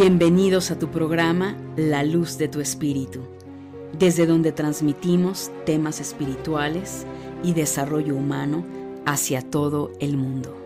Bienvenidos a tu programa La Luz de tu Espíritu, desde donde transmitimos temas espirituales y desarrollo humano hacia todo el mundo.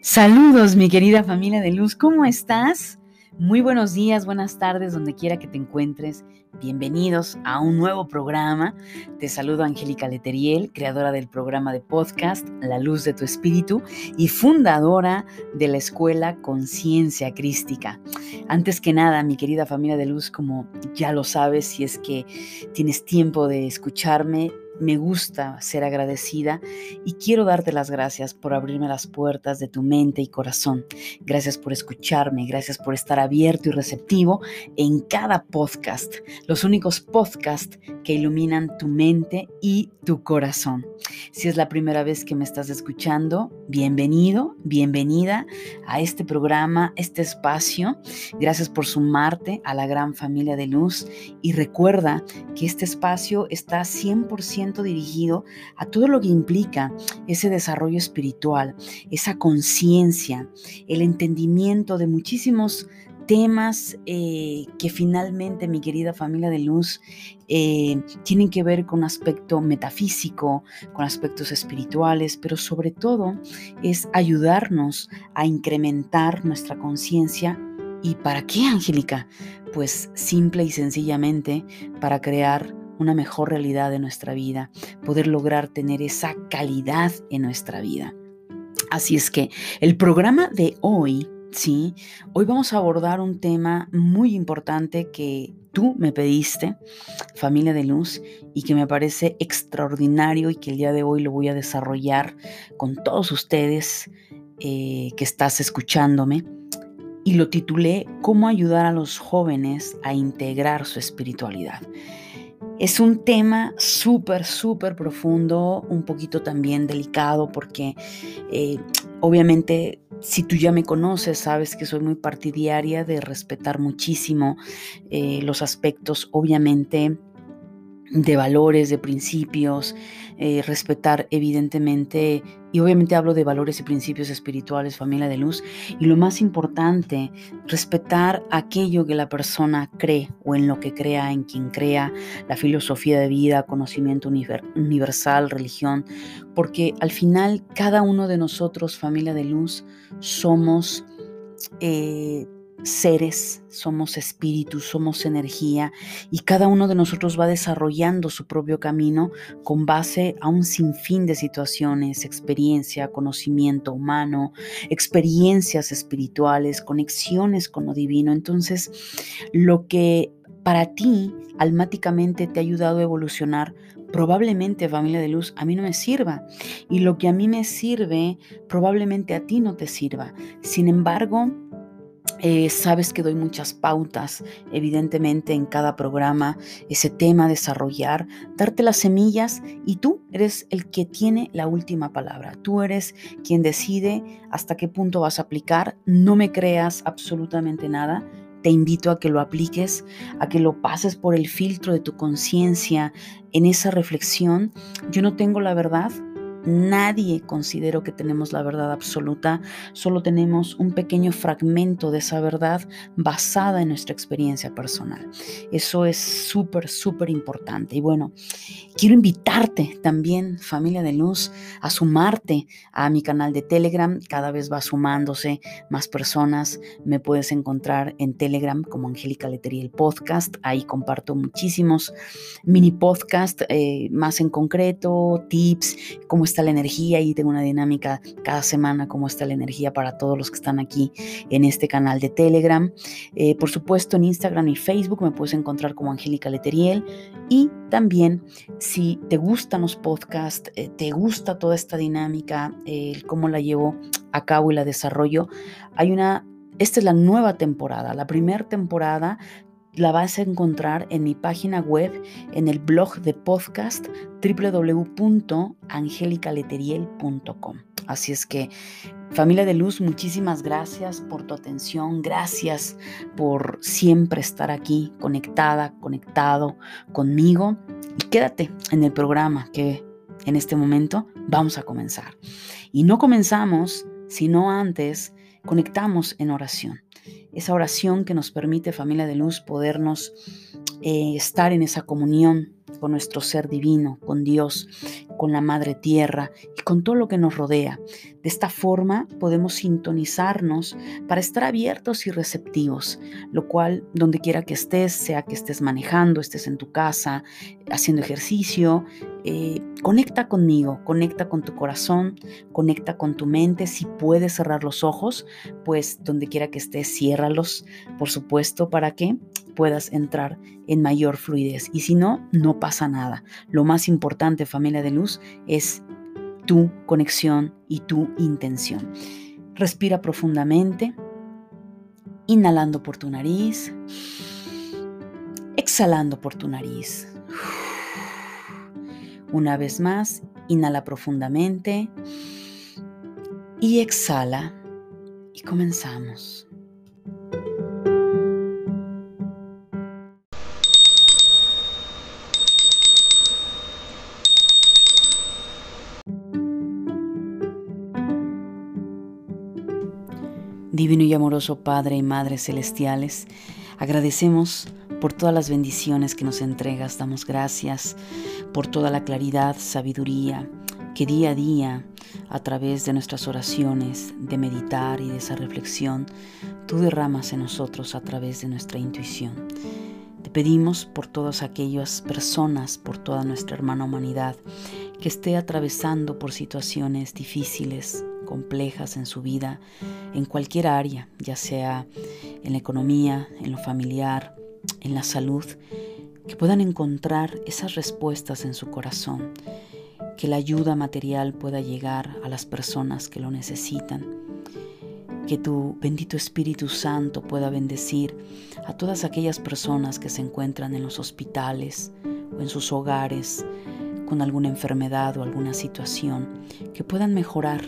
Saludos mi querida familia de luz, ¿cómo estás? Muy buenos días, buenas tardes, donde quiera que te encuentres. Bienvenidos a un nuevo programa. Te saludo Angélica Leteriel, creadora del programa de podcast La Luz de tu Espíritu y fundadora de la escuela Conciencia Crística. Antes que nada, mi querida familia de luz, como ya lo sabes, si es que tienes tiempo de escucharme, me gusta ser agradecida y quiero darte las gracias por abrirme las puertas de tu mente y corazón. Gracias por escucharme, gracias por estar abierto y receptivo en cada podcast, los únicos podcasts que iluminan tu mente y tu corazón. Si es la primera vez que me estás escuchando, bienvenido, bienvenida a este programa, este espacio. Gracias por sumarte a la gran familia de luz y recuerda que este espacio está 100% dirigido a todo lo que implica ese desarrollo espiritual, esa conciencia, el entendimiento de muchísimos temas eh, que finalmente, mi querida familia de luz, eh, tienen que ver con aspecto metafísico, con aspectos espirituales, pero sobre todo es ayudarnos a incrementar nuestra conciencia. ¿Y para qué, Angélica? Pues simple y sencillamente para crear una mejor realidad de nuestra vida, poder lograr tener esa calidad en nuestra vida. Así es que el programa de hoy, sí, hoy vamos a abordar un tema muy importante que tú me pediste, familia de luz, y que me parece extraordinario y que el día de hoy lo voy a desarrollar con todos ustedes eh, que estás escuchándome. Y lo titulé ¿Cómo ayudar a los jóvenes a integrar su espiritualidad? Es un tema súper, súper profundo, un poquito también delicado porque eh, obviamente si tú ya me conoces, sabes que soy muy partidaria de respetar muchísimo eh, los aspectos, obviamente, de valores, de principios, eh, respetar evidentemente, y obviamente hablo de valores y principios espirituales, familia de luz, y lo más importante, respetar aquello que la persona cree o en lo que crea, en quien crea, la filosofía de vida, conocimiento universal, religión, porque al final cada uno de nosotros, familia de luz, somos... Eh, seres, somos espíritus, somos energía y cada uno de nosotros va desarrollando su propio camino con base a un sinfín de situaciones, experiencia, conocimiento humano, experiencias espirituales, conexiones con lo divino. Entonces, lo que para ti almáticamente te ha ayudado a evolucionar, probablemente familia de luz a mí no me sirva y lo que a mí me sirve probablemente a ti no te sirva. Sin embargo, eh, sabes que doy muchas pautas, evidentemente, en cada programa, ese tema, desarrollar, darte las semillas y tú eres el que tiene la última palabra. Tú eres quien decide hasta qué punto vas a aplicar. No me creas absolutamente nada. Te invito a que lo apliques, a que lo pases por el filtro de tu conciencia en esa reflexión. Yo no tengo la verdad, Nadie considero que tenemos la verdad absoluta, solo tenemos un pequeño fragmento de esa verdad basada en nuestra experiencia personal. Eso es súper, súper importante. Y bueno, quiero invitarte también, familia de luz, a sumarte a mi canal de Telegram. Cada vez va sumándose más personas. Me puedes encontrar en Telegram como Angélica Letería el podcast. Ahí comparto muchísimos mini podcast, eh, más en concreto, tips, cómo está la energía y tengo una dinámica cada semana, cómo está la energía para todos los que están aquí en este canal de Telegram. Eh, por supuesto, en Instagram y Facebook me puedes encontrar como Angélica Leteriel. Y también, si te gustan los podcasts, eh, te gusta toda esta dinámica, cómo la llevo a cabo y la desarrollo, hay una esta es la nueva temporada. La primera temporada la vas a encontrar en mi página web, en el blog de podcast www.angelicaleteriel.com. Así es que, familia de luz, muchísimas gracias por tu atención, gracias por siempre estar aquí conectada, conectado conmigo y quédate en el programa que en este momento vamos a comenzar. Y no comenzamos sino antes conectamos en oración. Esa oración que nos permite, familia de luz, podernos eh, estar en esa comunión con nuestro ser divino, con Dios, con la Madre Tierra y con todo lo que nos rodea. De esta forma podemos sintonizarnos para estar abiertos y receptivos, lo cual donde quiera que estés, sea que estés manejando, estés en tu casa, haciendo ejercicio, eh, conecta conmigo, conecta con tu corazón, conecta con tu mente. Si puedes cerrar los ojos, pues donde quiera que estés, ciérralos, por supuesto, para que puedas entrar en mayor fluidez. Y si no, no pasa nada. Lo más importante, familia de luz, es tu conexión y tu intención. Respira profundamente, inhalando por tu nariz, exhalando por tu nariz. Una vez más, inhala profundamente y exhala y comenzamos. Divino y amoroso Padre y Madre Celestiales, agradecemos por todas las bendiciones que nos entregas, damos gracias por toda la claridad, sabiduría que día a día, a través de nuestras oraciones, de meditar y de esa reflexión, tú derramas en nosotros a través de nuestra intuición. Te pedimos por todas aquellas personas, por toda nuestra hermana humanidad, que esté atravesando por situaciones difíciles, complejas en su vida, en cualquier área, ya sea en la economía, en lo familiar, en la salud, que puedan encontrar esas respuestas en su corazón, que la ayuda material pueda llegar a las personas que lo necesitan, que tu bendito Espíritu Santo pueda bendecir a todas aquellas personas que se encuentran en los hospitales o en sus hogares con alguna enfermedad o alguna situación, que puedan mejorar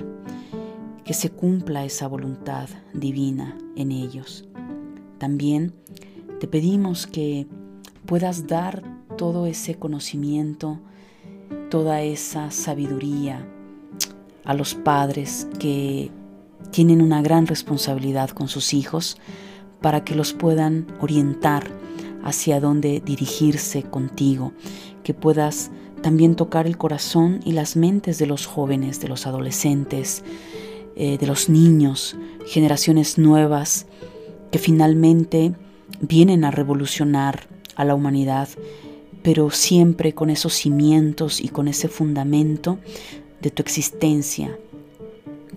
que se cumpla esa voluntad divina en ellos. También te pedimos que puedas dar todo ese conocimiento, toda esa sabiduría a los padres que tienen una gran responsabilidad con sus hijos para que los puedan orientar hacia dónde dirigirse contigo, que puedas también tocar el corazón y las mentes de los jóvenes, de los adolescentes, eh, de los niños, generaciones nuevas que finalmente vienen a revolucionar a la humanidad, pero siempre con esos cimientos y con ese fundamento de tu existencia,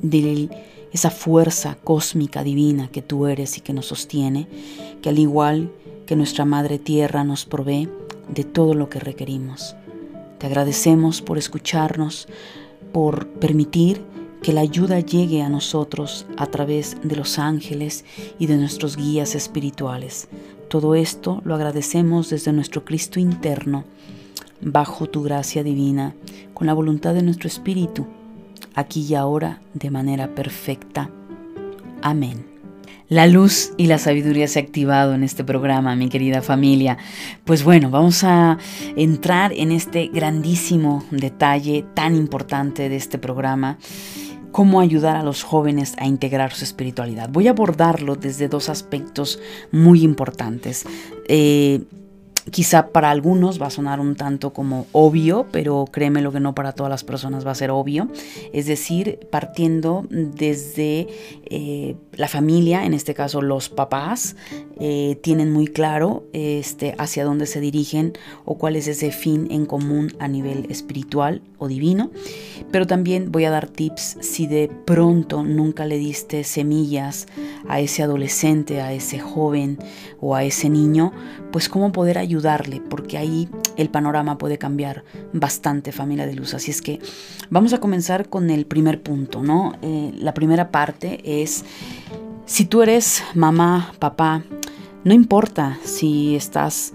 de esa fuerza cósmica divina que tú eres y que nos sostiene, que al igual que nuestra Madre Tierra nos provee de todo lo que requerimos. Te agradecemos por escucharnos, por permitir que la ayuda llegue a nosotros a través de los ángeles y de nuestros guías espirituales. Todo esto lo agradecemos desde nuestro Cristo interno, bajo tu gracia divina, con la voluntad de nuestro Espíritu, aquí y ahora de manera perfecta. Amén. La luz y la sabiduría se ha activado en este programa, mi querida familia. Pues bueno, vamos a entrar en este grandísimo detalle tan importante de este programa cómo ayudar a los jóvenes a integrar su espiritualidad. Voy a abordarlo desde dos aspectos muy importantes. Eh, Quizá para algunos va a sonar un tanto como obvio, pero créeme lo que no para todas las personas va a ser obvio. Es decir, partiendo desde eh, la familia, en este caso los papás, eh, tienen muy claro este, hacia dónde se dirigen o cuál es ese fin en común a nivel espiritual o divino. Pero también voy a dar tips si de pronto nunca le diste semillas a ese adolescente, a ese joven o a ese niño, pues cómo poder ayudar ayudarle, porque ahí el panorama puede cambiar bastante, familia de luz. Así es que vamos a comenzar con el primer punto, ¿no? Eh, la primera parte es, si tú eres mamá, papá, no importa si estás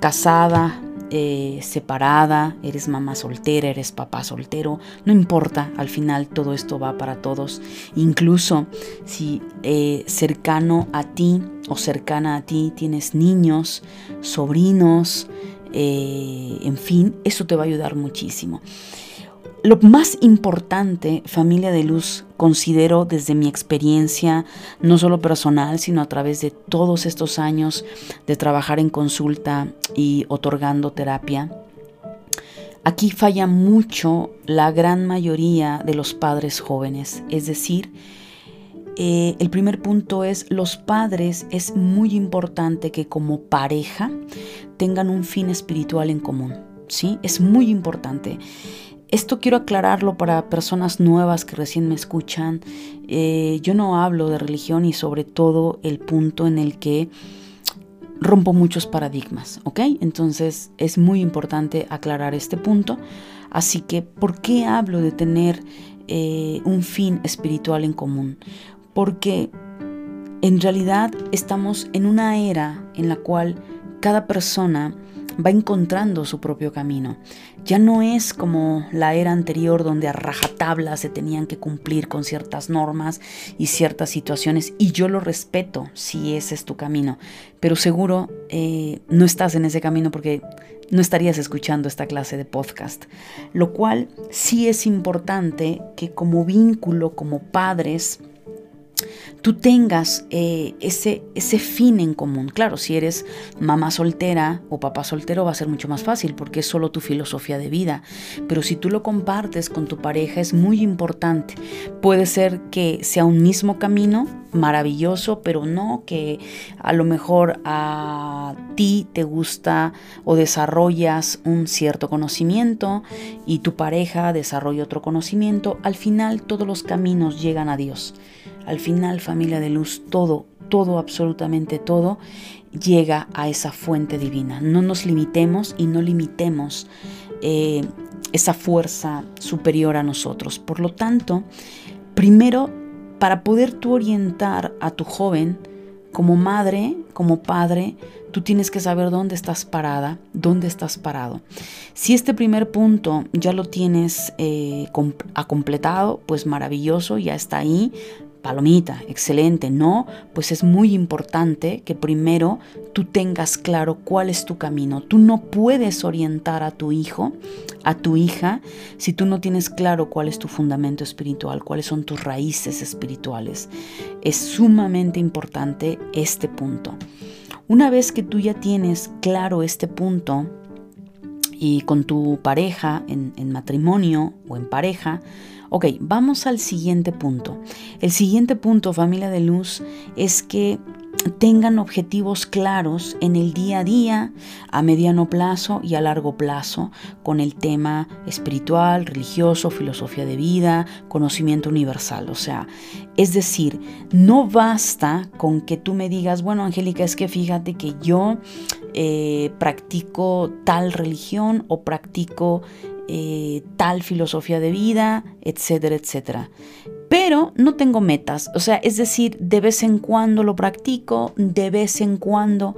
casada, eh, separada, eres mamá soltera, eres papá soltero, no importa, al final todo esto va para todos, incluso si eh, cercano a ti o cercana a ti tienes niños, sobrinos, eh, en fin, eso te va a ayudar muchísimo. Lo más importante, familia de luz, considero desde mi experiencia, no solo personal, sino a través de todos estos años de trabajar en consulta y otorgando terapia, aquí falla mucho la gran mayoría de los padres jóvenes. Es decir, eh, el primer punto es, los padres es muy importante que como pareja tengan un fin espiritual en común. ¿sí? Es muy importante. Esto quiero aclararlo para personas nuevas que recién me escuchan. Eh, yo no hablo de religión y sobre todo el punto en el que rompo muchos paradigmas, ¿ok? Entonces es muy importante aclarar este punto. Así que, ¿por qué hablo de tener eh, un fin espiritual en común? Porque en realidad estamos en una era en la cual cada persona va encontrando su propio camino. Ya no es como la era anterior donde a rajatabla se tenían que cumplir con ciertas normas y ciertas situaciones y yo lo respeto si ese es tu camino, pero seguro eh, no estás en ese camino porque no estarías escuchando esta clase de podcast. Lo cual sí es importante que como vínculo, como padres, tú tengas eh, ese, ese fin en común. Claro, si eres mamá soltera o papá soltero va a ser mucho más fácil porque es solo tu filosofía de vida. Pero si tú lo compartes con tu pareja es muy importante. Puede ser que sea un mismo camino, maravilloso, pero no que a lo mejor a ti te gusta o desarrollas un cierto conocimiento y tu pareja desarrolla otro conocimiento. Al final todos los caminos llegan a Dios. Al final, familia de luz, todo, todo, absolutamente todo, llega a esa fuente divina. No nos limitemos y no limitemos eh, esa fuerza superior a nosotros. Por lo tanto, primero, para poder tú orientar a tu joven, como madre, como padre, tú tienes que saber dónde estás parada, dónde estás parado. Si este primer punto ya lo tienes eh, completado, pues maravilloso, ya está ahí, palomita, excelente, no, pues es muy importante que primero tú tengas claro cuál es tu camino. Tú no puedes orientar a tu hijo, a tu hija, si tú no tienes claro cuál es tu fundamento espiritual, cuáles son tus raíces espirituales. Es sumamente importante este punto. Una vez que tú ya tienes claro este punto, y con tu pareja en, en matrimonio o en pareja, Ok, vamos al siguiente punto. El siguiente punto, familia de luz, es que tengan objetivos claros en el día a día, a mediano plazo y a largo plazo, con el tema espiritual, religioso, filosofía de vida, conocimiento universal. O sea, es decir, no basta con que tú me digas, bueno, Angélica, es que fíjate que yo eh, practico tal religión o practico eh, tal filosofía de vida, etcétera, etcétera. Pero no tengo metas, o sea, es decir, de vez en cuando lo practico, de vez en cuando...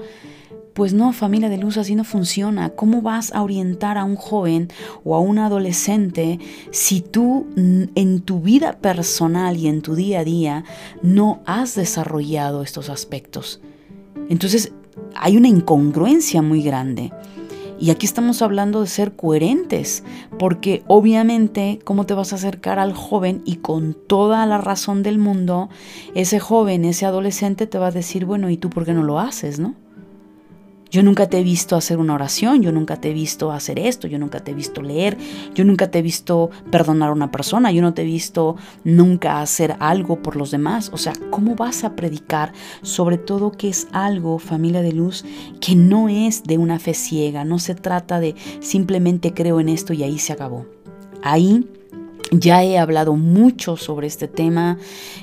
Pues no, familia de luz, así no funciona. ¿Cómo vas a orientar a un joven o a un adolescente si tú en tu vida personal y en tu día a día no has desarrollado estos aspectos? Entonces, hay una incongruencia muy grande. Y aquí estamos hablando de ser coherentes, porque obviamente, ¿cómo te vas a acercar al joven? Y con toda la razón del mundo, ese joven, ese adolescente te va a decir, bueno, ¿y tú por qué no lo haces, no? Yo nunca te he visto hacer una oración, yo nunca te he visto hacer esto, yo nunca te he visto leer, yo nunca te he visto perdonar a una persona, yo no te he visto nunca hacer algo por los demás. O sea, ¿cómo vas a predicar sobre todo que es algo, familia de luz, que no es de una fe ciega, no se trata de simplemente creo en esto y ahí se acabó. Ahí ya he hablado mucho sobre este tema,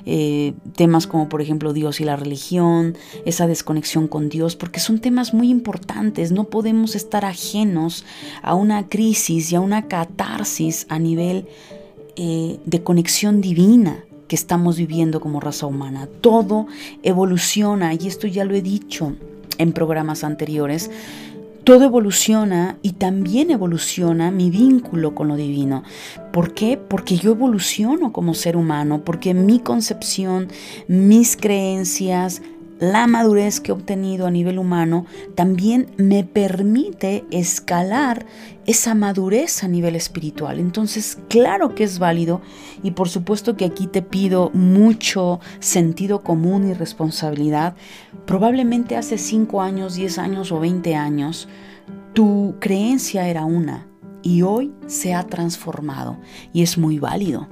eh, temas como por ejemplo Dios y la religión, esa desconexión con Dios, porque son temas muy importantes. No podemos estar ajenos a una crisis y a una catarsis a nivel eh, de conexión divina que estamos viviendo como raza humana. Todo evoluciona y esto ya lo he dicho en programas anteriores todo evoluciona y también evoluciona mi vínculo con lo divino. ¿Por qué? Porque yo evoluciono como ser humano, porque mi concepción, mis creencias, la madurez que he obtenido a nivel humano también me permite escalar esa madurez a nivel espiritual. Entonces, claro que es válido y por supuesto que aquí te pido mucho sentido común y responsabilidad. Probablemente hace 5 años, 10 años o 20 años, tu creencia era una y hoy se ha transformado y es muy válido.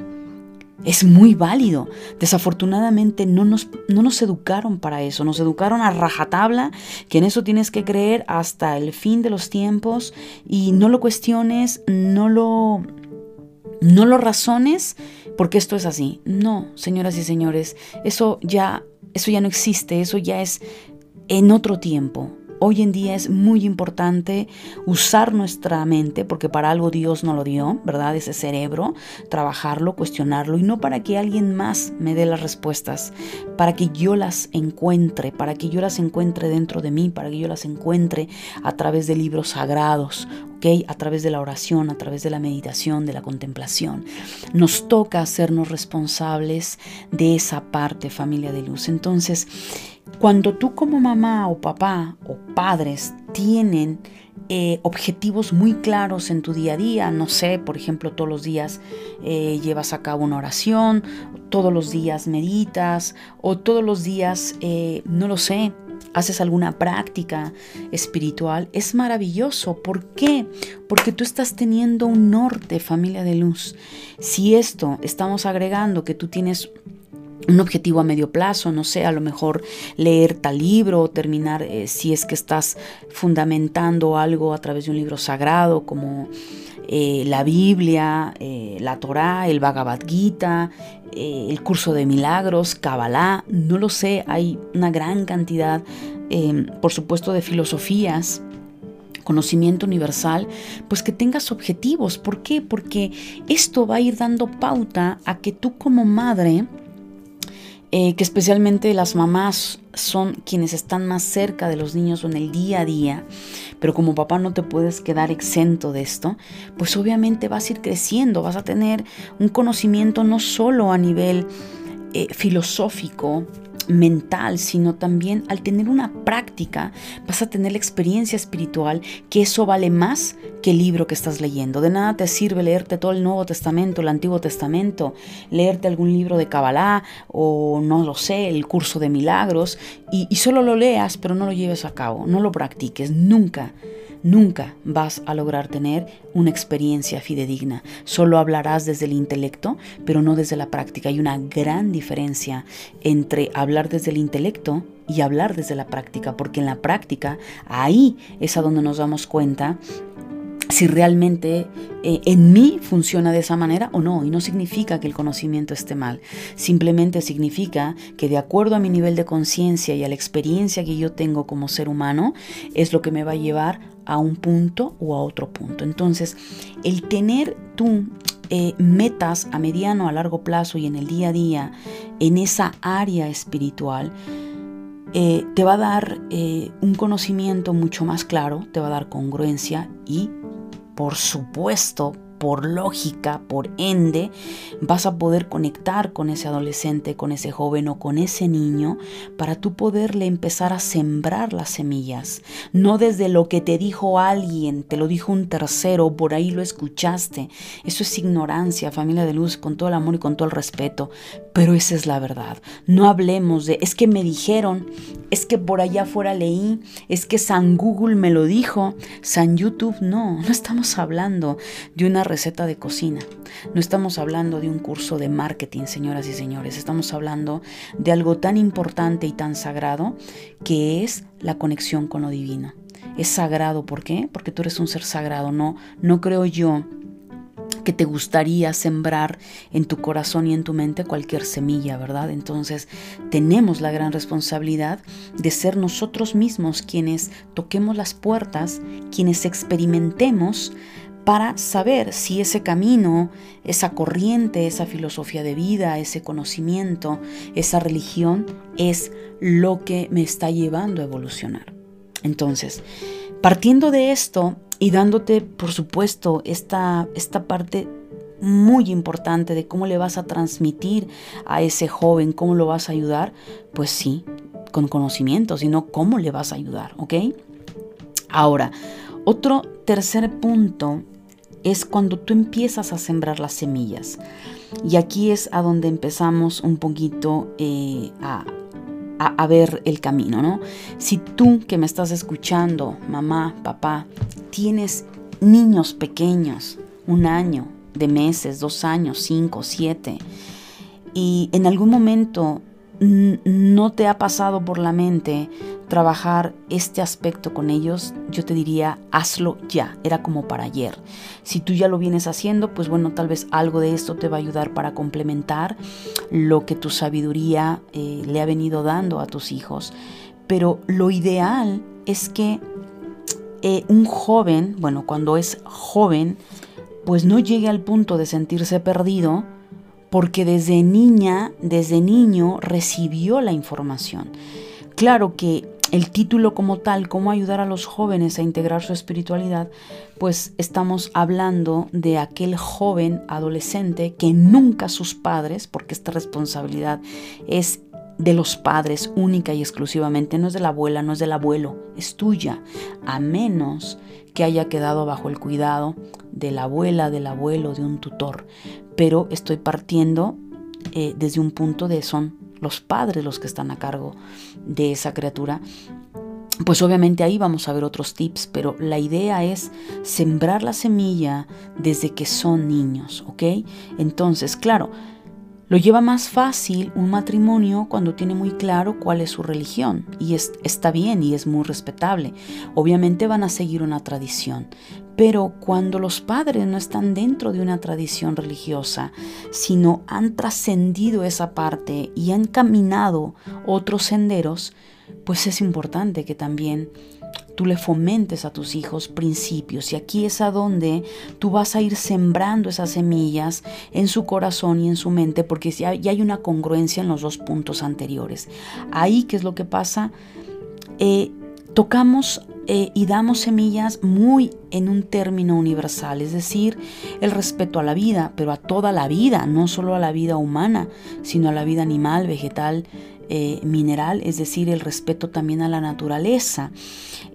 Es muy válido. Desafortunadamente no nos, no nos educaron para eso. Nos educaron a rajatabla, que en eso tienes que creer hasta el fin de los tiempos y no lo cuestiones, no lo, no lo razones, porque esto es así. No, señoras y señores, eso ya, eso ya no existe, eso ya es en otro tiempo. Hoy en día es muy importante usar nuestra mente, porque para algo Dios nos lo dio, ¿verdad? Ese cerebro, trabajarlo, cuestionarlo, y no para que alguien más me dé las respuestas, para que yo las encuentre, para que yo las encuentre dentro de mí, para que yo las encuentre a través de libros sagrados, ¿ok? A través de la oración, a través de la meditación, de la contemplación. Nos toca hacernos responsables de esa parte, familia de luz. Entonces, cuando tú como mamá o papá o padres tienen eh, objetivos muy claros en tu día a día, no sé, por ejemplo, todos los días eh, llevas a cabo una oración, todos los días meditas o todos los días, eh, no lo sé, haces alguna práctica espiritual, es maravilloso. ¿Por qué? Porque tú estás teniendo un norte, familia de luz. Si esto estamos agregando que tú tienes un objetivo a medio plazo, no sé, a lo mejor leer tal libro o terminar, eh, si es que estás fundamentando algo a través de un libro sagrado como eh, la Biblia, eh, la Torá, el Bhagavad Gita, el curso de milagros, Kabbalah, no lo sé, hay una gran cantidad, em, por supuesto, de filosofías conocimiento universal, pues que tengas objetivos. ¿Por qué? Porque esto va a ir dando pauta a que tú como madre eh, que especialmente las mamás son quienes están más cerca de los niños en el día a día, pero como papá no te puedes quedar exento de esto, pues obviamente vas a ir creciendo, vas a tener un conocimiento no solo a nivel eh, filosófico, mental, sino también al tener una práctica vas a tener la experiencia espiritual, que eso vale más que el libro que estás leyendo. De nada te sirve leerte todo el Nuevo Testamento, el Antiguo Testamento, leerte algún libro de Kabbalah o no lo sé, el curso de milagros y, y solo lo leas pero no lo lleves a cabo, no lo practiques, nunca nunca vas a lograr tener una experiencia fidedigna. Solo hablarás desde el intelecto, pero no desde la práctica. Hay una gran diferencia entre hablar desde el intelecto y hablar desde la práctica, porque en la práctica ahí es a donde nos damos cuenta si realmente eh, en mí funciona de esa manera o no. Y no significa que el conocimiento esté mal. Simplemente significa que de acuerdo a mi nivel de conciencia y a la experiencia que yo tengo como ser humano, es lo que me va a llevar a un punto o a otro punto. Entonces, el tener tú eh, metas a mediano, a largo plazo y en el día a día en esa área espiritual, eh, te va a dar un conocimiento mucho más claro, te va a dar congruencia y por supuesto, por lógica, por ende, vas a poder conectar con ese adolescente, con ese joven o con ese niño para tú poderle empezar a sembrar las semillas. No desde lo que te dijo alguien, te lo dijo un tercero, por ahí lo escuchaste. Eso es ignorancia, familia de luz, con todo el amor y con todo el respeto. Pero esa es la verdad. No hablemos de, es que me dijeron, es que por allá afuera leí, es que San Google me lo dijo, San YouTube, no, no estamos hablando de una receta de cocina, no estamos hablando de un curso de marketing, señoras y señores, estamos hablando de algo tan importante y tan sagrado que es la conexión con lo divino. Es sagrado, ¿por qué? Porque tú eres un ser sagrado, no, no creo yo que te gustaría sembrar en tu corazón y en tu mente cualquier semilla, ¿verdad? Entonces tenemos la gran responsabilidad de ser nosotros mismos quienes toquemos las puertas, quienes experimentemos para saber si ese camino, esa corriente, esa filosofía de vida, ese conocimiento, esa religión es lo que me está llevando a evolucionar. Entonces, partiendo de esto, y dándote, por supuesto, esta, esta parte muy importante de cómo le vas a transmitir a ese joven, cómo lo vas a ayudar, pues sí, con conocimiento, sino cómo le vas a ayudar, ¿ok? Ahora, otro tercer punto es cuando tú empiezas a sembrar las semillas. Y aquí es a donde empezamos un poquito eh, a, a, ver el camino, ¿no? Si tú que me estás escuchando, mamá, papá, tienes niños pequeños, un año, de meses, dos años, cinco, siete, y en algún momento no te ha pasado por la mente trabajar este aspecto con ellos, yo te diría, hazlo ya, era como para ayer. Si tú ya lo vienes haciendo, pues bueno, tal vez algo de esto te va a ayudar para complementar lo que tu sabiduría eh, le ha venido dando a tus hijos. Pero lo ideal es que eh, un joven, bueno, cuando es joven, pues no llegue al punto de sentirse perdido, porque desde niña, desde niño recibió la información. Claro que el título como tal, cómo ayudar a los jóvenes a integrar su espiritualidad, pues estamos hablando de aquel joven adolescente que nunca sus padres, porque esta responsabilidad es de los padres única y exclusivamente, no es de la abuela, no es del abuelo, es tuya, a menos que haya quedado bajo el cuidado de la abuela, del abuelo, de un tutor. Pero estoy partiendo eh, desde un punto de son los padres los que están a cargo de esa criatura. Pues obviamente ahí vamos a ver otros tips, pero la idea es sembrar la semilla desde que son niños, ¿ok? Entonces, claro, lo lleva más fácil un matrimonio cuando tiene muy claro cuál es su religión y está bien y es muy respetable. Obviamente van a seguir una tradición, pero cuando los padres no están dentro de una tradición religiosa, sino han trascendido esa parte y han caminado otros senderos, pues es importante que también tú le fomentes a tus hijos principios y aquí es a donde tú vas a ir sembrando esas semillas en su corazón y en su mente porque ya, hay una congruencia en los dos puntos anteriores. Ahí, ¿qué es lo que pasa? Eh, tocamos eh, y damos semillas muy en un término universal, es decir, el respeto a la vida, pero a toda la vida, no solo a la vida humana, sino a la vida animal, vegetal, eh, mineral, es decir, el respeto también a la naturaleza,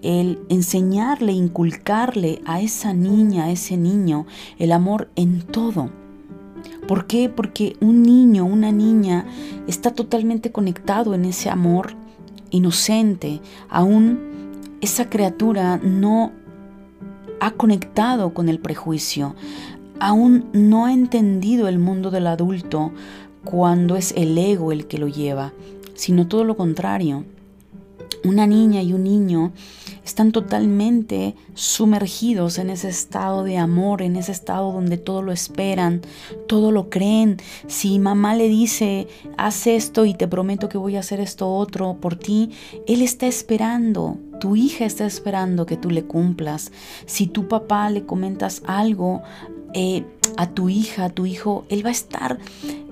el enseñarle, inculcarle a esa niña, a ese niño, el amor en todo. ¿Por qué? Porque un niño, una niña está totalmente conectado en ese amor inocente. Aún esa criatura no ha conectado con el prejuicio, aún no ha entendido el mundo del adulto cuando es el ego el que lo lleva sino todo lo contrario. Una niña y un niño están totalmente sumergidos en ese estado de amor, en ese estado donde todo lo esperan, todo lo creen. Si mamá le dice, haz esto y te prometo que voy a hacer esto otro por ti, él está esperando, tu hija está esperando que tú le cumplas. Si tu papá le comentas algo, eh, a tu hija, a tu hijo, él va a estar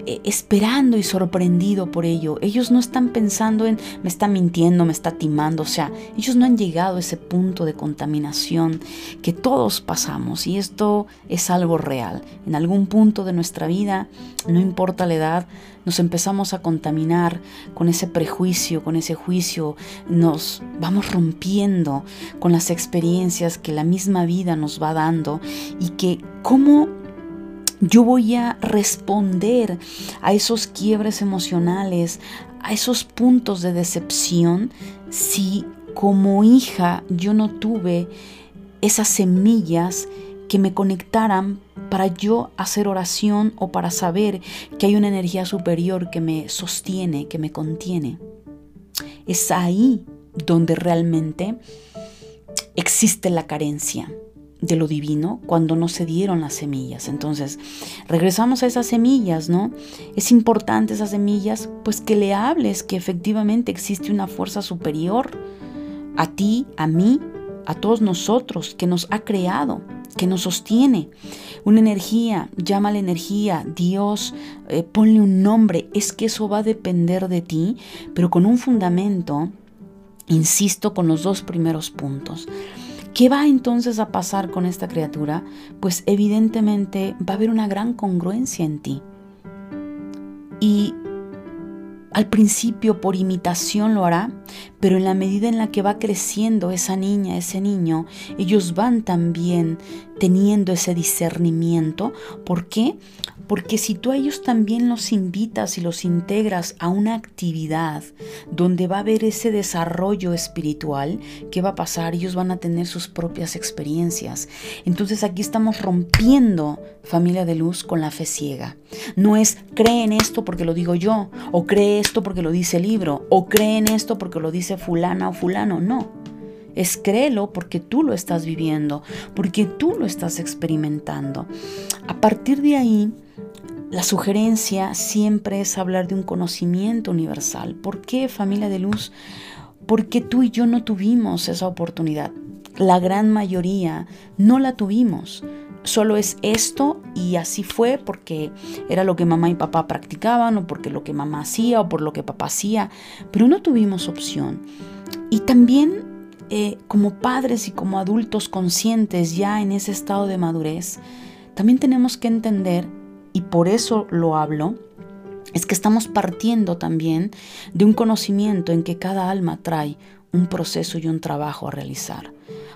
eh, esperando y sorprendido por ello. Ellos no están pensando en me está mintiendo, me está timando, o sea, ellos no han llegado a ese punto de contaminación que todos pasamos y esto es algo real. En algún punto de nuestra vida, no importa la edad, nos empezamos a contaminar con ese prejuicio, con ese juicio, nos vamos rompiendo con las experiencias que la misma vida nos va dando y que cómo yo voy a responder a esos quiebres emocionales, a esos puntos de decepción, si como hija yo no tuve esas semillas que me conectaran para yo hacer oración o para saber que hay una energía superior que me sostiene, que me contiene. Es ahí donde realmente existe la carencia de lo divino cuando no se dieron las semillas. Entonces, regresamos a esas semillas, ¿no? Es importante esas semillas, pues que le hables que efectivamente existe una fuerza superior a ti, a mí, a todos nosotros, que nos ha creado, que nos sostiene. Una energía, llámale energía, Dios, eh, ponle un nombre, es que eso va a depender de ti, pero con un fundamento, insisto, con los dos primeros puntos. ¿Qué va entonces a pasar con esta criatura? Pues evidentemente va a haber una gran congruencia en ti. Y al principio por imitación lo hará, pero en la medida en la que va creciendo esa niña, ese niño, ellos van también teniendo ese discernimiento. ¿Por qué? Porque si tú a ellos también los invitas y los integras a una actividad donde va a haber ese desarrollo espiritual, ¿qué va a pasar? Ellos van a tener sus propias experiencias. Entonces aquí estamos rompiendo familia de luz con la fe ciega. No es cree en esto porque lo digo yo, o cree esto porque lo dice el libro, o cree en esto porque lo dice fulana o fulano. No. Es créelo porque tú lo estás viviendo, porque tú lo estás experimentando. A partir de ahí, la sugerencia siempre es hablar de un conocimiento universal. ¿Por qué, familia de luz? Porque tú y yo no tuvimos esa oportunidad. La gran mayoría no la tuvimos. Solo es esto y así fue porque era lo que mamá y papá practicaban o porque lo que mamá hacía o por lo que papá hacía, pero no tuvimos opción. Y también eh, como padres y como adultos conscientes ya en ese estado de madurez, también tenemos que entender y por eso lo hablo, es que estamos partiendo también de un conocimiento en que cada alma trae un proceso y un trabajo a realizar.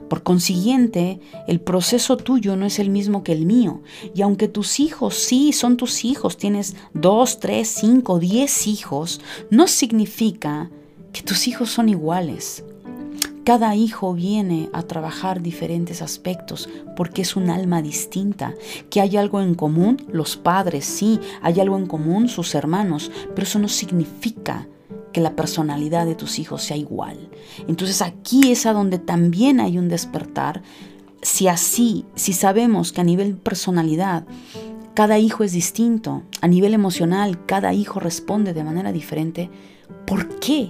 Por consiguiente, el proceso tuyo no es el mismo que el mío. Y aunque tus hijos sí son tus hijos, tienes dos, tres, cinco, diez hijos, no significa que tus hijos son iguales. Cada hijo viene a trabajar diferentes aspectos porque es un alma distinta. Que hay algo en común, los padres sí, hay algo en común, sus hermanos, pero eso no significa que la personalidad de tus hijos sea igual. Entonces aquí es a donde también hay un despertar. Si así, si sabemos que a nivel personalidad cada hijo es distinto, a nivel emocional cada hijo responde de manera diferente, ¿por qué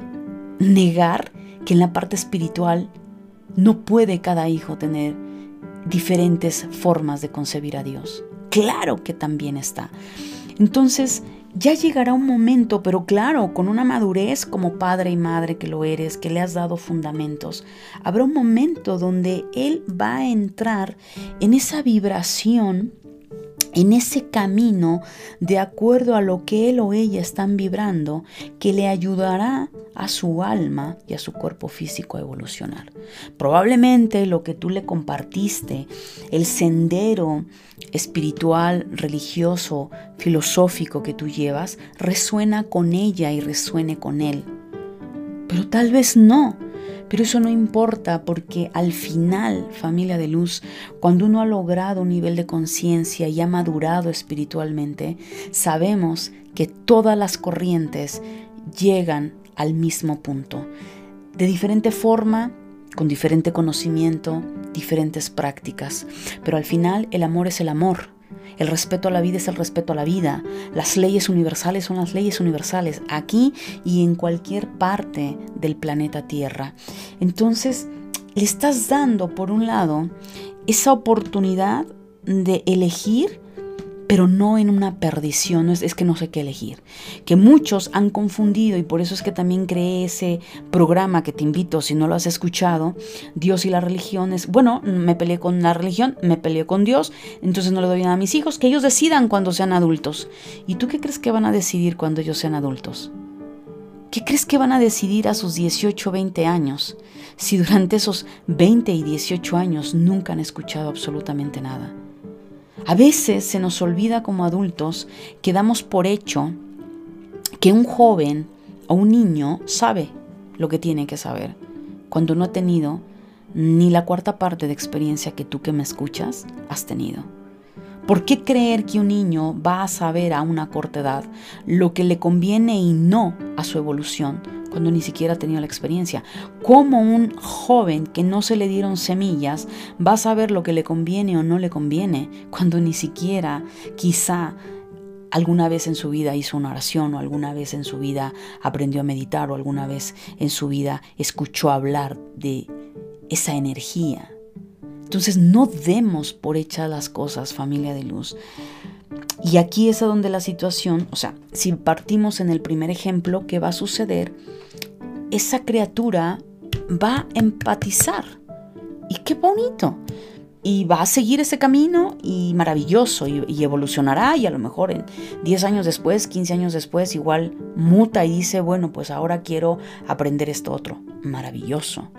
negar que en la parte espiritual no puede cada hijo tener diferentes formas de concebir a Dios. Claro que también está. Entonces, ya llegará un momento, pero claro, con una madurez como padre y madre que lo eres, que le has dado fundamentos, habrá un momento donde Él va a entrar en esa vibración en ese camino de acuerdo a lo que él o ella están vibrando que le ayudará a su alma y a su cuerpo físico a evolucionar. Probablemente lo que tú le compartiste, el sendero espiritual, religioso, filosófico que tú llevas, resuena con ella y resuene con él. Pero tal vez no. Pero eso no importa porque al final, familia de luz, cuando uno ha logrado un nivel de conciencia y ha madurado espiritualmente, sabemos que todas las corrientes llegan al mismo punto. De diferente forma, con diferente conocimiento, diferentes prácticas. Pero al final el amor es el amor el respeto a la vida es el respeto a la vida. Las leyes universales son las leyes universales, aquí y en cualquier parte del planeta Tierra. Entonces, le estás dando, por un lado, esa oportunidad de elegir pero no en una perdición, es, que no sé qué elegir. Que muchos han confundido y por eso es que también creé ese programa que te invito, si no lo has escuchado, Dios y las religiones. Bueno, me peleé con la religión, me peleé con Dios, entonces no le doy nada a mis hijos, que ellos decidan cuando sean adultos. ¿Y tú qué crees que van a decidir cuando ellos sean adultos? ¿Qué crees que van a decidir a sus 18 o 20 años si durante esos 20 y 18 años nunca han escuchado absolutamente nada? A veces se nos olvida como adultos que damos por hecho que un joven o un niño sabe lo que tiene que saber, cuando no ha tenido ni la cuarta parte de experiencia que tú que me escuchas has tenido. ¿Por qué creer que un niño va a saber a una corta edad lo que le conviene y no a su evolución cuando ni siquiera ha tenido la experiencia? ¿Cómo un joven que no se le dieron semillas va a saber lo que le conviene o no le conviene cuando ni siquiera quizá alguna vez en su vida hizo una oración o alguna vez en su vida aprendió a meditar o alguna vez en su vida escuchó hablar de esa energía? Entonces no demos por hechas las cosas, familia de luz. Y aquí es a donde la situación, o sea, si partimos en el primer ejemplo, ¿qué va a suceder? Esa criatura va a empatizar. Y qué bonito. y va a seguir ese camino y maravilloso y, evolucionará y a lo mejor en 10 años después, 15 años después igual muta y dice, bueno, pues ahora quiero aprender esto otro. Maravilloso.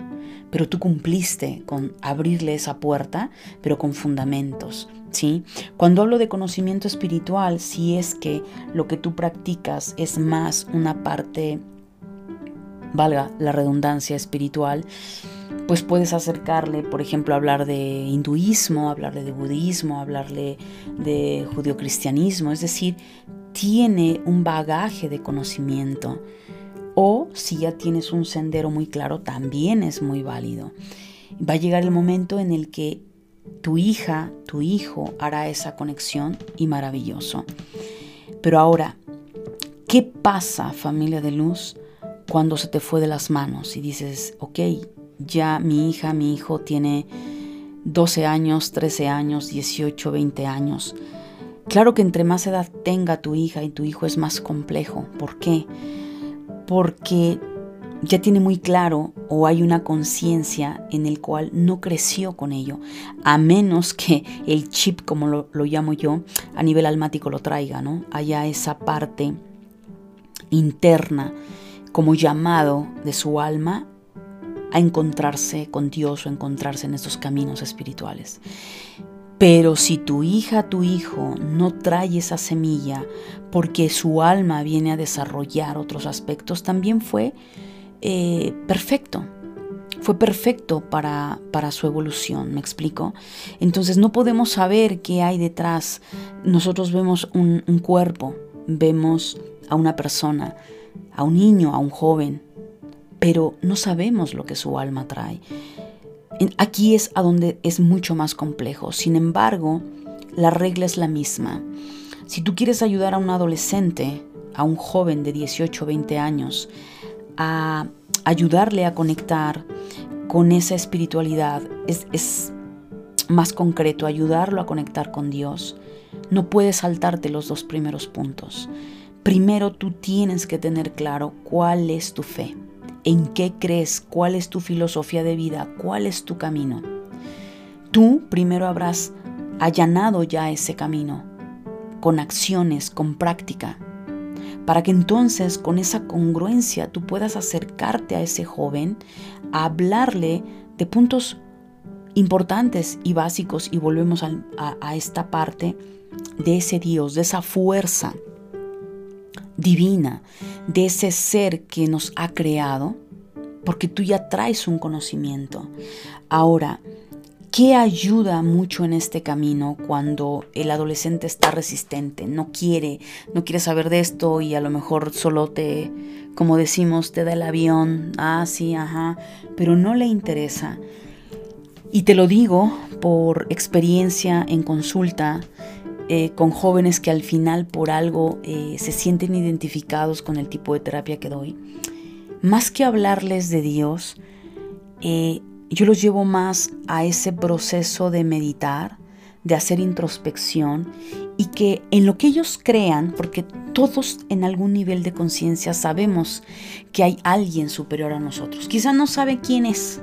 Pero tú cumpliste con abrirle esa puerta, pero con fundamentos. ¿Sí? Cuando hablo de conocimiento espiritual, si es que lo que tú practicas es más una parte, valga la redundancia espiritual, pues puedes acercarle, por ejemplo, hablar de hinduismo, hablarle de budismo, hablarle de judio-cristianismo, es decir, tiene un bagaje de conocimiento. O si ya tienes un sendero muy claro, también es muy válido. Va a llegar el momento en el que tu hija, tu hijo hará esa conexión y maravilloso. Pero ahora, ¿qué pasa, familia de luz, cuando se te fue de las manos y dices, ok, ya mi hija, mi hijo tiene 12 años, 13 años, 18, 20 años. Claro que entre más edad tenga tu hija y tu hijo es más complejo. ¿Por qué? Porque ya tiene muy claro o hay una conciencia en el cual no creció con ello, a menos que el chip, como lo, lo, llamo yo, a nivel almático lo traiga, ¿no? Haya esa parte interna como llamado de su alma a encontrarse con Dios o encontrarse en estos caminos espirituales. Pero si tu hija, tu hijo no trae esa semilla porque su alma viene a desarrollar otros aspectos, también fue eh, perfecto. Fue perfecto para, para su evolución, ¿me explico? Entonces no podemos saber qué hay detrás. Nosotros vemos un cuerpo, vemos a una persona, a un niño, a un joven, pero no sabemos lo que su alma trae. Aquí es a donde es mucho más complejo. Sin embargo, la regla es la misma. Si tú quieres ayudar a un adolescente, a un joven de 18 o 20 años, a ayudarle a conectar con esa espiritualidad, es, más concreto, ayudarlo a conectar con Dios, no puedes saltarte los dos primeros puntos. Primero tú tienes que tener claro cuál es tu fe en qué crees, cuál es tu filosofía de vida, cuál es tu camino. Tú primero habrás allanado ya ese camino, con acciones, con práctica, para que entonces con esa congruencia tú puedas acercarte a ese joven, hablarle de puntos importantes y básicos y volvemos a esta parte de ese Dios, de esa fuerza divina, de ese ser que nos ha creado, porque tú ya traes un conocimiento. Ahora, ¿qué ayuda mucho en este camino cuando el adolescente está resistente, no quiere, no quiere saber de esto y a lo mejor solo te, como decimos, te da el avión, ah, sí, ajá, pero no le interesa? Y te lo digo por experiencia en consulta, eh, con jóvenes que al final por algo eh, se sienten identificados con el tipo de terapia que doy, más que hablarles de Dios, eh, yo los llevo más a ese proceso de meditar, de hacer introspección y que en lo que ellos crean, porque todos en algún nivel de conciencia sabemos que hay alguien superior a nosotros, quizá no sabe quién es,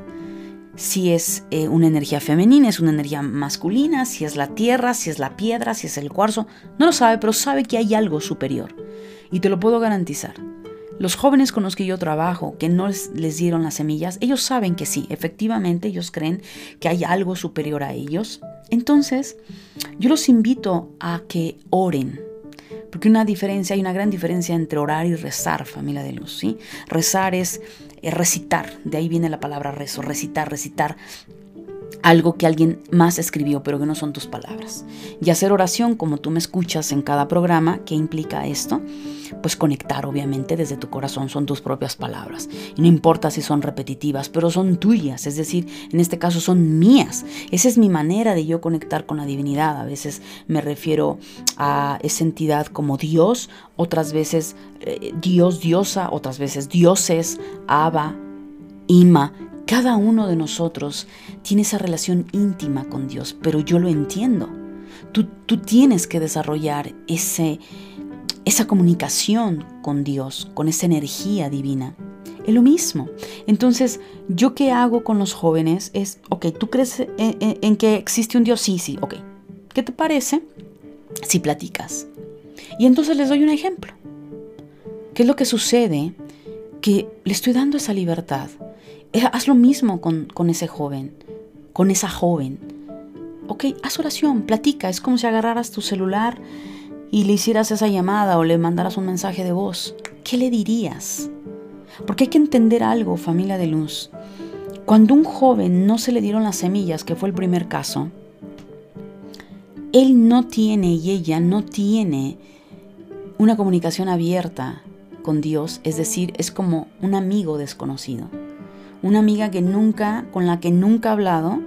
si es eh, una energía femenina, es una energía masculina, si es la tierra, si es la piedra, si es el cuarzo. No lo sabe, pero sabe que hay algo superior. Y te lo puedo garantizar. Los jóvenes con los que yo trabajo, que no les, dieron las semillas, ellos saben que sí, efectivamente ellos creen que hay algo superior a ellos. Entonces, yo los invito a que oren, porque una diferencia, hay una gran diferencia entre orar y rezar, familia de luz, ¿sí? Rezar es recitar, de ahí viene la palabra rezo, recitar, recitar algo que alguien más escribió, pero que no son tus palabras. Y hacer oración, como tú me escuchas en cada programa, ¿qué implica esto? Pues conectar, obviamente, desde tu corazón, son tus propias palabras. Y no importa si son repetitivas, pero son tuyas, es decir, en este caso son mías. Esa es mi manera de yo conectar con la divinidad. A veces me refiero a esa entidad como Dios, otras veces eh, Dios, diosa, otras veces dioses, Abba, Ima, cada uno de nosotros tiene esa relación íntima con Dios, pero yo lo entiendo. Tú, tú tienes que desarrollar ese, esa comunicación con Dios, con esa energía divina. Es lo mismo. Entonces, ¿yo qué hago con los jóvenes? Es, ok, ¿tú crees en, que existe un Dios? Sí, sí, ok. ¿Qué te parece si platicas? Y entonces les doy un ejemplo. ¿Qué es lo que sucede? Que le estoy dando esa libertad. Eh, haz lo mismo con, con ese joven, con esa joven. Ok, haz oración, platica. Es como si agarraras tu celular y le hicieras esa llamada o le mandaras un mensaje de voz. ¿Qué le dirías? Porque hay que entender algo, familia de luz. Cuando un joven no se le dieron las semillas, que fue el primer caso, él no tiene y ella no tiene una comunicación abierta con Dios, es decir, es como un amigo desconocido. Una amiga que nunca, con la que nunca ha hablado,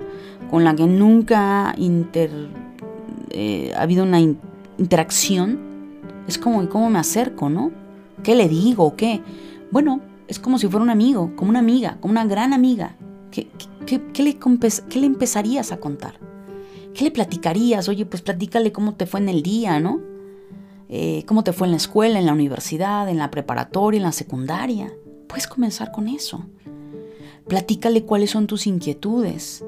con la que nunca eh, ha habido una interacción. Es como, ¿cómo me acerco, no? ¿Qué le digo? ¿Qué? Bueno, es como si fuera un amigo, como una amiga, como una gran amiga. ¿Qué, le, qué le empezarías a contar? ¿Qué le platicarías? Oye, pues platícale cómo te fue en el día, ¿no? Eh, cómo te fue en la escuela, en la universidad, en la preparatoria, en la secundaria. Puedes comenzar con eso. Platícale cuáles son tus inquietudes.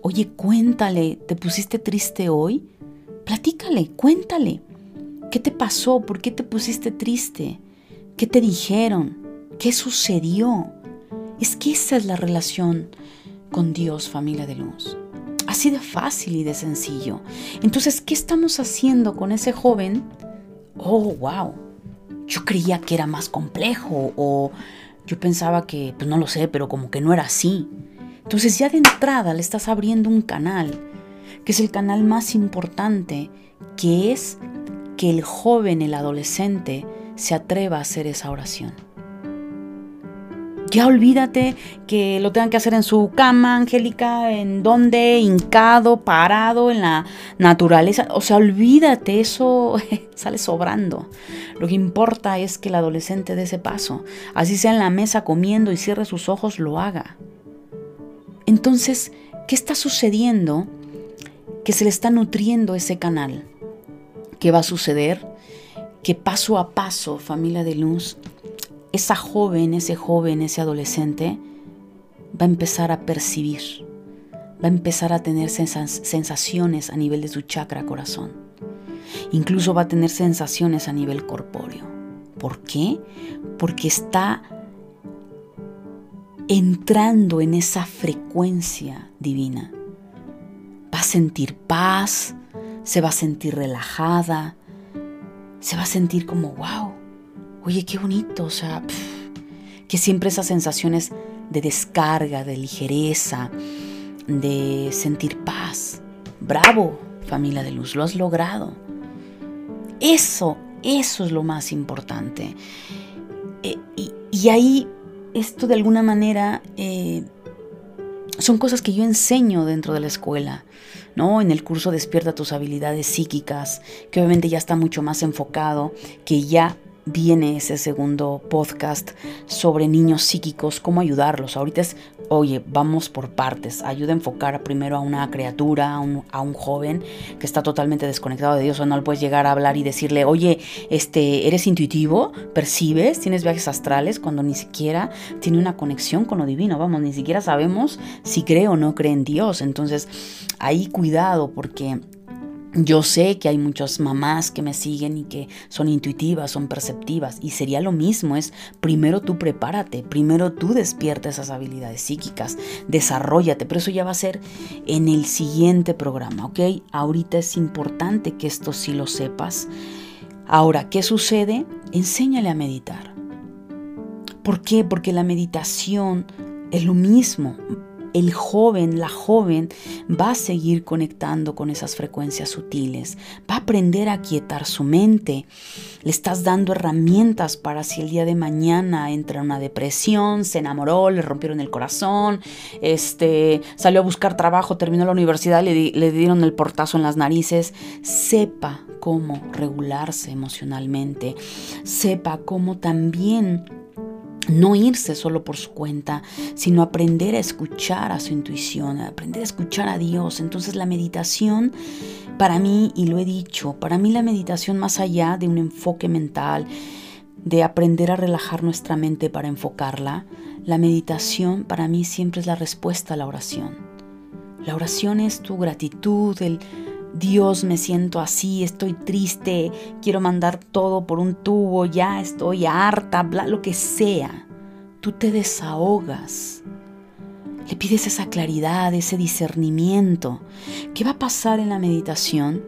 Oye, cuéntale, ¿te pusiste triste hoy? Platícale, cuéntale. ¿Qué te pasó? ¿Por qué te pusiste triste? ¿Qué te dijeron? ¿Qué sucedió? Es que esa es la relación con Dios, familia de luz. Así de fácil y de sencillo. Entonces, ¿qué estamos haciendo con ese joven? Oh, wow. Yo creía que era más complejo o yo pensaba que, pues no lo sé, pero como que no era así. Entonces ya de entrada le estás abriendo un canal, que es el canal más importante, que es que el joven, el adolescente, se atreva a hacer esa oración. Ya olvídate que lo tengan que hacer en su cama, Angélica, en donde, hincado, parado, en la naturaleza. O sea, olvídate, eso sale sobrando. Lo que importa es que el adolescente dé ese paso. Así sea en la mesa comiendo y cierre sus ojos, lo haga. Entonces, ¿qué está sucediendo? Que se le está nutriendo ese canal. ¿Qué va a suceder? Que paso a paso, familia de luz, esa joven, ese joven, ese adolescente va a empezar a percibir, va a empezar a tener sensaciones a nivel de su chakra corazón. Incluso va a tener sensaciones a nivel corpóreo. ¿Por qué? Porque está entrando en esa frecuencia divina. Va a sentir paz, se va a sentir relajada, se va a sentir como, wow, oye, qué bonito, o sea, que siempre esas sensaciones de descarga, de ligereza, de sentir paz. Bravo, familia de luz, lo has logrado. Eso, eso es lo más importante. Eh, y, ahí, esto de alguna manera, eh, son cosas que yo enseño dentro de la escuela. ¿no? En el curso Despierta tus habilidades psíquicas, que obviamente ya está mucho más enfocado, que ya viene ese segundo podcast sobre niños psíquicos, cómo ayudarlos. Ahorita es, oye, vamos por partes. Ayuda a enfocar primero a una criatura, a un, joven que está totalmente desconectado de Dios. O no le puedes llegar a hablar y decirle, oye, este, ¿eres intuitivo? ¿Percibes? ¿Tienes viajes astrales? Cuando ni siquiera tiene una conexión con lo divino. Vamos, ni siquiera sabemos si cree o no cree en Dios. Entonces, ahí cuidado porque yo sé que hay muchas mamás que me siguen y que son intuitivas, son perceptivas y sería lo mismo, es primero tú prepárate, primero tú despierta esas habilidades psíquicas, desarrollate, pero eso ya va a ser en el siguiente programa, ¿ok? Ahorita es importante que esto sí lo sepas. Ahora, ¿qué sucede? Enséñale a meditar. ¿Por qué? Porque la meditación es lo mismo el joven, la joven, va a seguir conectando con esas frecuencias sutiles, va a aprender a quietar su mente. Le estás dando herramientas para si el día de mañana entra en una depresión, se enamoró, le rompieron el corazón, este, salió a buscar trabajo, terminó la universidad, le, le dieron el portazo en las narices, sepa cómo regularse emocionalmente, sepa cómo también no irse solo por su cuenta, sino aprender a escuchar a su intuición, aprender a escuchar a Dios. Entonces la meditación, para mí, y lo he dicho, para mí la meditación más allá de un enfoque mental, de aprender a relajar nuestra mente para enfocarla, la meditación para mí siempre es la respuesta a la oración. La oración es tu gratitud, el Dios me siento así, estoy triste, quiero mandar todo por un tubo, ya estoy harta, bla, lo que sea. Tú te desahogas. Le pides esa claridad, ese discernimiento. ¿Qué va a pasar en la meditación?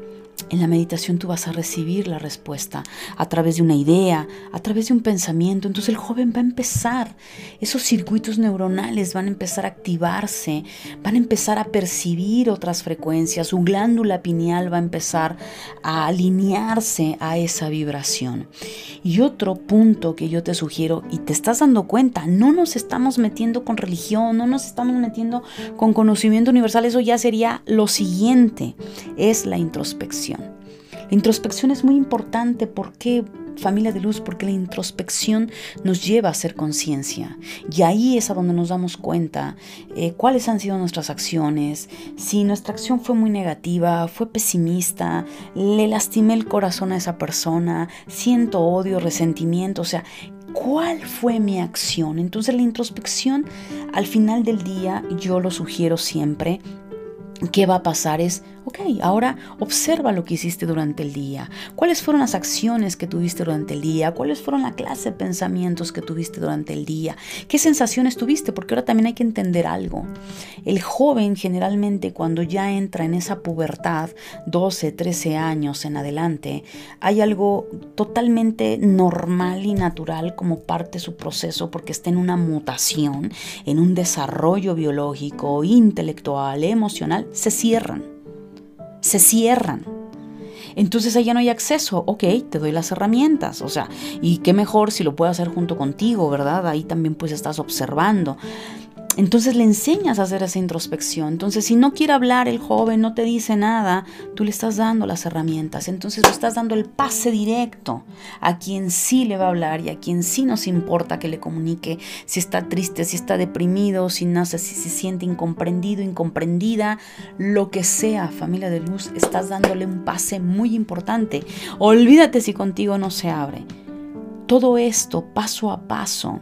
En la meditación tú vas a recibir la respuesta a través de una idea, a través de un pensamiento. Entonces el joven va a empezar, esos circuitos neuronales van a empezar a activarse, van a empezar a percibir otras frecuencias, su glándula pineal va a empezar a alinearse a esa vibración. Y otro punto que yo te sugiero, y te estás dando cuenta, no nos estamos metiendo con religión, no nos estamos metiendo con conocimiento universal, eso ya sería lo siguiente, es la introspección. La introspección es muy importante. ¿Por qué? familia de luz porque la introspección nos lleva a ser conciencia y ahí es a donde nos damos cuenta eh, cuáles han sido nuestras acciones, si nuestra acción fue muy negativa, fue pesimista, le lastimé el corazón a esa persona, siento odio, resentimiento, o sea, ¿Cuál fue mi acción? Entonces la introspección al final del día, yo lo sugiero siempre, ¿qué va a pasar? Es Ok, ahora observa lo que hiciste durante el día. ¿Cuáles fueron las acciones que tuviste durante el día? ¿Cuáles fueron la clase de pensamientos que tuviste durante el día? ¿Qué sensaciones tuviste? Porque ahora también hay que entender algo. El joven generalmente cuando ya entra en esa pubertad, 12, 13 años en adelante, hay algo totalmente normal y natural como parte de su proceso porque está en una mutación, en un desarrollo biológico, intelectual, emocional, se cierran se cierran. Entonces allá no hay acceso. Ok, te doy las herramientas. O sea, y qué mejor si lo puedo hacer junto contigo, ¿verdad? Ahí también pues estás observando. Entonces le enseñas a hacer esa introspección. Entonces si no quiere hablar el joven, no te dice nada, tú le estás dando las herramientas. Entonces le estás dando el pase directo a quien sí le va a hablar y a quien sí nos importa que le comunique si está triste, si está deprimido, si sé, si se siente incomprendido, incomprendida, lo que sea, familia de luz, estás dándole un pase muy importante. Olvídate si contigo no se abre. Todo esto paso a paso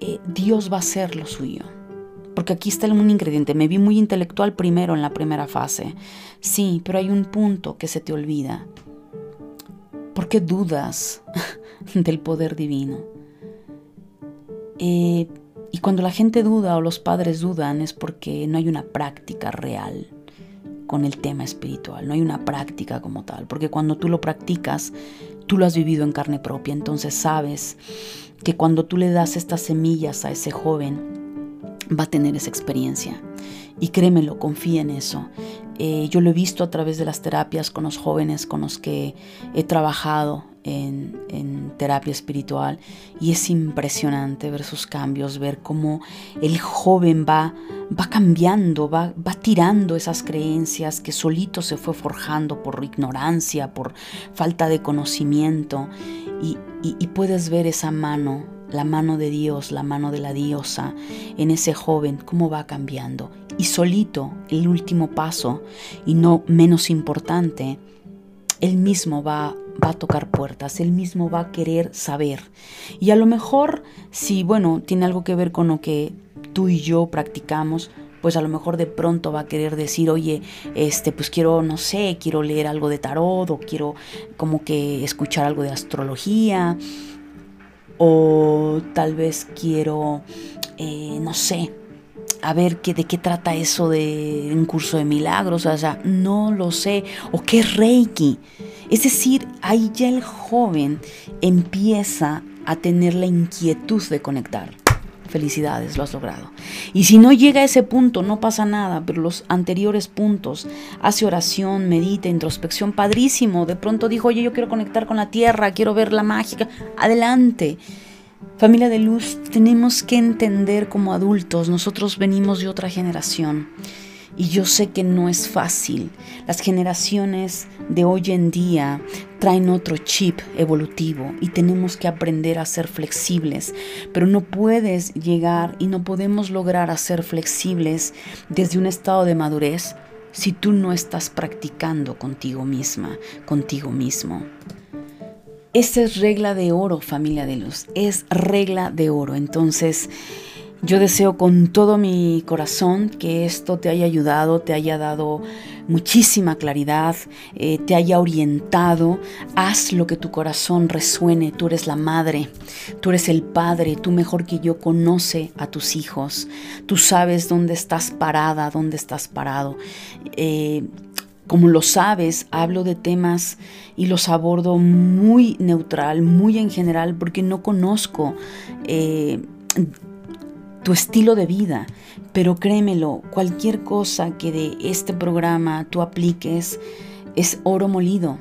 eh, Dios va a hacer lo suyo. Porque aquí está un ingrediente. Me vi muy intelectual primero en la primera fase. Sí, pero hay un punto que se te olvida. ¿Por qué dudas del poder divino? Eh, y cuando la gente duda o los padres dudan es porque no hay una práctica real con el tema espiritual, no hay una práctica como tal, porque cuando tú lo practicas, tú lo has vivido en carne propia, entonces sabes que cuando tú le das estas semillas a ese joven, va a tener esa experiencia. Y créemelo, confía en eso. Eh, yo lo he visto a través de las terapias con los jóvenes con los que he trabajado en, terapia espiritual y es impresionante ver sus cambios, ver cómo el joven va, va cambiando, va, va tirando esas creencias que solito se fue forjando por ignorancia, por falta de conocimiento y, puedes ver esa mano, la mano de Dios, la mano de la diosa en ese joven, cómo va cambiando. Y solito, el último paso, y no menos importante, él mismo va, va a tocar puertas, él mismo va a querer saber. Y a lo mejor, si, bueno, tiene algo que ver con lo que tú y yo practicamos, pues a lo mejor de pronto va a querer decir, oye, este, pues quiero, no sé, quiero leer algo de tarot o quiero como que escuchar algo de astrología o tal vez quiero, eh, no sé, a ver qué, de qué trata eso de un curso de milagros, o sea, no lo sé, o qué Reiki. Es decir, ahí ya el joven empieza a tener la inquietud de conectar. Felicidades, lo has logrado. Y si no llega a ese punto, no pasa nada, pero los anteriores puntos, hace oración, medita, introspección, padrísimo. De pronto dijo, oye, yo quiero conectar con la tierra, quiero ver la mágica. Adelante. Familia de luz, tenemos que entender como adultos, nosotros venimos de otra generación y yo sé que no es fácil. Las generaciones de hoy en día traen otro chip evolutivo y tenemos que aprender a ser flexibles. Pero no puedes llegar y no podemos lograr a ser flexibles desde un estado de madurez si tú no estás practicando contigo misma, contigo mismo. esta es regla de oro, familia de luz, es regla de oro. Entonces, yo deseo con todo mi corazón que esto te haya ayudado, te haya dado muchísima claridad, eh, te haya orientado. Haz lo que tu corazón resuene. Tú eres la madre, tú eres el padre, tú mejor que yo conoce a tus hijos. Tú sabes dónde estás parada, dónde estás parado. Eh, como lo sabes, hablo de temas y los abordo muy neutral, muy en general, porque no conozco eh, tu estilo de vida, pero créemelo, cualquier cosa que de este programa tú apliques es oro molido.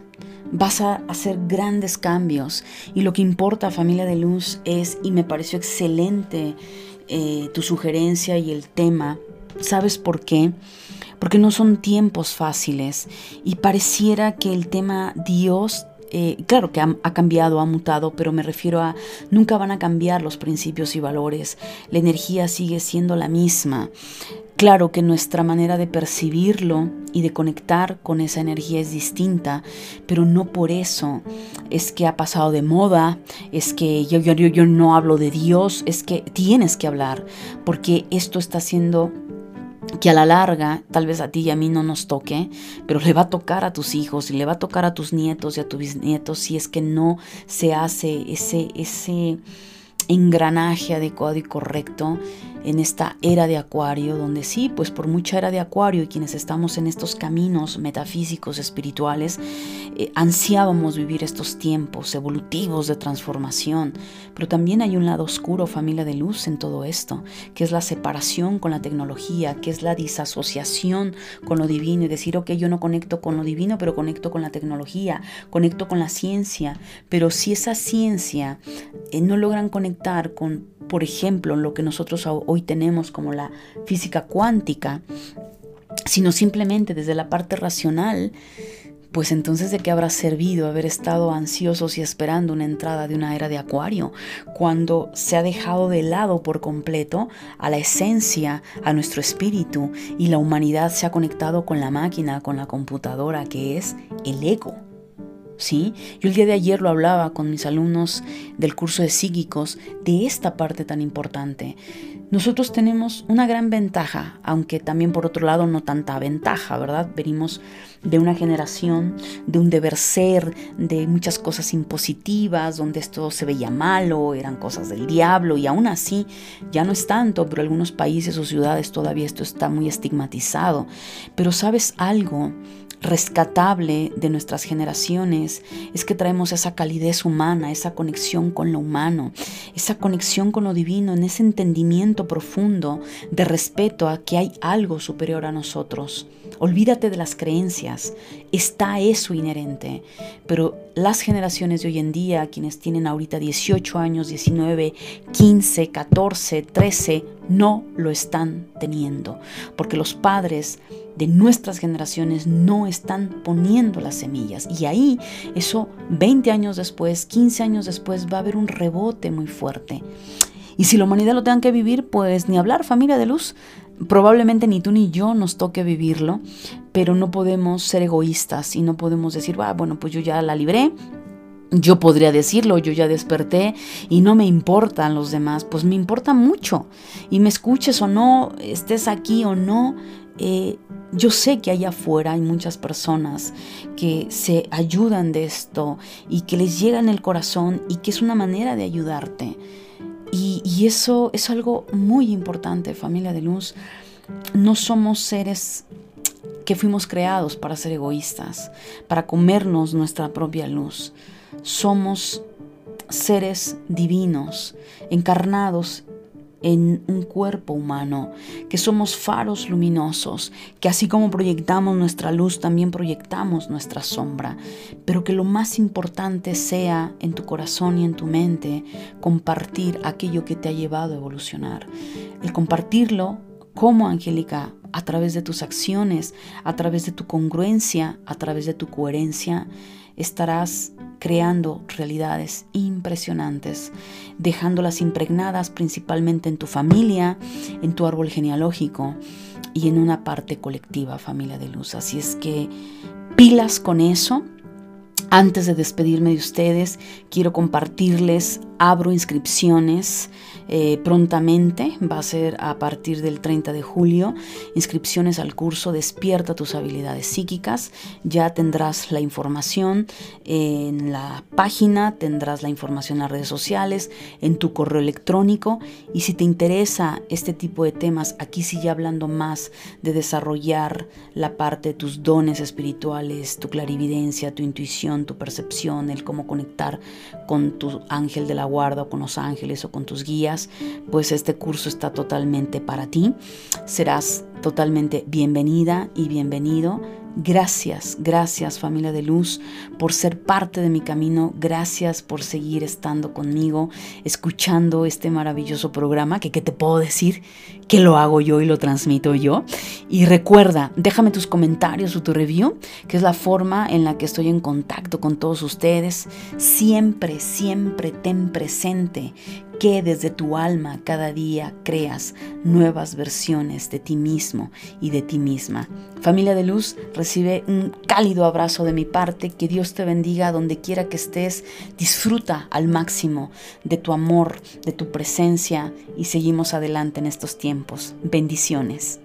Vas a hacer grandes cambios y lo que importa familia de luz es, y me pareció excelente eh, tu sugerencia y el tema, ¿sabes por qué? Porque no son tiempos fáciles y pareciera que el tema Dios eh, claro que ha, cambiado, ha mutado, pero me refiero a nunca van a cambiar los principios y valores. La energía sigue siendo la misma. Claro que nuestra manera de percibirlo y de conectar con esa energía es distinta, pero no por eso es que ha pasado de moda, es que yo, yo, yo no hablo de Dios, es que tienes que hablar, porque esto está siendo que a la larga, tal vez a ti y a mí no nos toque, pero le va a tocar a tus hijos y le va a tocar a tus nietos y a tus bisnietos si es que no se hace ese, ese engranaje adecuado y correcto en esta era de Acuario, donde sí, pues por mucha era de Acuario y quienes estamos en estos caminos metafísicos, espirituales, eh, ansiábamos vivir estos tiempos evolutivos de transformación, pero también hay un lado oscuro, familia de luz en todo esto, que es la separación con la tecnología, que es la disasociación con lo divino y decir, ok, yo no conecto con lo divino, pero conecto con la tecnología, conecto con la ciencia, pero si esa ciencia eh, no logran conectar con por ejemplo, lo que nosotros hoy tenemos como la física cuántica, sino simplemente desde la parte racional, pues entonces de qué habrá servido haber estado ansiosos y esperando una entrada de una era de acuario, cuando se ha dejado de lado por completo a la esencia, a nuestro espíritu, y la humanidad se ha conectado con la máquina, con la computadora, que es el ego. ¿sí? Yo el día de ayer lo hablaba con mis alumnos del curso de psíquicos de esta parte tan importante. Nosotros tenemos una gran ventaja, aunque también por otro lado no tanta ventaja, ¿verdad? Venimos de una generación, de un deber ser, de muchas cosas impositivas, donde esto se veía malo, eran cosas del diablo y aún así ya no es tanto, pero algunos países o ciudades todavía esto está muy estigmatizado. Pero sabes algo, rescatable de nuestras generaciones es que traemos esa calidez humana, esa conexión con lo humano, esa conexión con lo divino, en ese entendimiento profundo de respeto a que hay algo superior a nosotros. Olvídate de las creencias, está eso inherente, pero las generaciones de hoy en día, quienes tienen ahorita 18 años, 19, 15, 14, 13, no lo están teniendo, porque los padres de nuestras generaciones no están poniendo las semillas. Y ahí, eso 20 años después, 15 años después, va a haber un rebote muy fuerte. Y si la humanidad lo tenga que vivir, pues ni hablar, familia de luz. Probablemente ni tú ni yo nos toque vivirlo, pero no podemos ser egoístas y no podemos decir, ah, bueno, pues yo ya la libré, yo podría decirlo, yo ya desperté y no me importan los demás, pues me importa mucho. Y me escuches o no, estés aquí o no, eh, yo sé que allá afuera hay muchas personas que se ayudan de esto y que les llega en el corazón y que es una manera de ayudarte. Y, eso es algo muy importante, familia de luz. No somos seres que fuimos creados para ser egoístas, para comernos nuestra propia luz. Somos seres divinos, encarnados en un cuerpo humano, que somos faros luminosos, que así como proyectamos nuestra luz, también proyectamos nuestra sombra, pero que lo más importante sea en tu corazón y en tu mente compartir aquello que te ha llevado a evolucionar. El compartirlo como Angélica, a través de tus acciones, a través de tu congruencia, a través de tu coherencia, estarás creando realidades impresionantes, dejándolas impregnadas principalmente en tu familia, en tu árbol genealógico y en una parte colectiva, familia de luz. Así es que pilas con eso. Antes de despedirme de ustedes, quiero compartirles, abro inscripciones eh, prontamente, va a ser a partir del 30 de julio, inscripciones al curso Despierta tus habilidades psíquicas. Ya tendrás la información en la página, tendrás la información en las redes sociales, en tu correo electrónico y si te interesa este tipo de temas, aquí sigue hablando más de desarrollar la parte de tus dones espirituales, tu clarividencia, tu intuición, tu percepción, el cómo conectar con tu ángel de la guarda o con los ángeles o con tus guías, pues este curso está totalmente para ti. Serás totalmente bienvenida y bienvenido Gracias, gracias familia de luz por ser parte de mi camino. Gracias por seguir estando conmigo, escuchando este maravilloso programa que, ¿qué te puedo decir? Que lo hago yo y lo transmito yo. Y recuerda, déjame tus comentarios o tu review, que es la forma en la que estoy en contacto con todos ustedes. Siempre, siempre ten presente que desde tu alma cada día creas nuevas versiones de ti mismo y de ti misma. Familia de luz, recibe un cálido abrazo de mi parte, que Dios te bendiga donde quiera que estés, disfruta al máximo de tu amor, de tu presencia y seguimos adelante en estos tiempos. Bendiciones.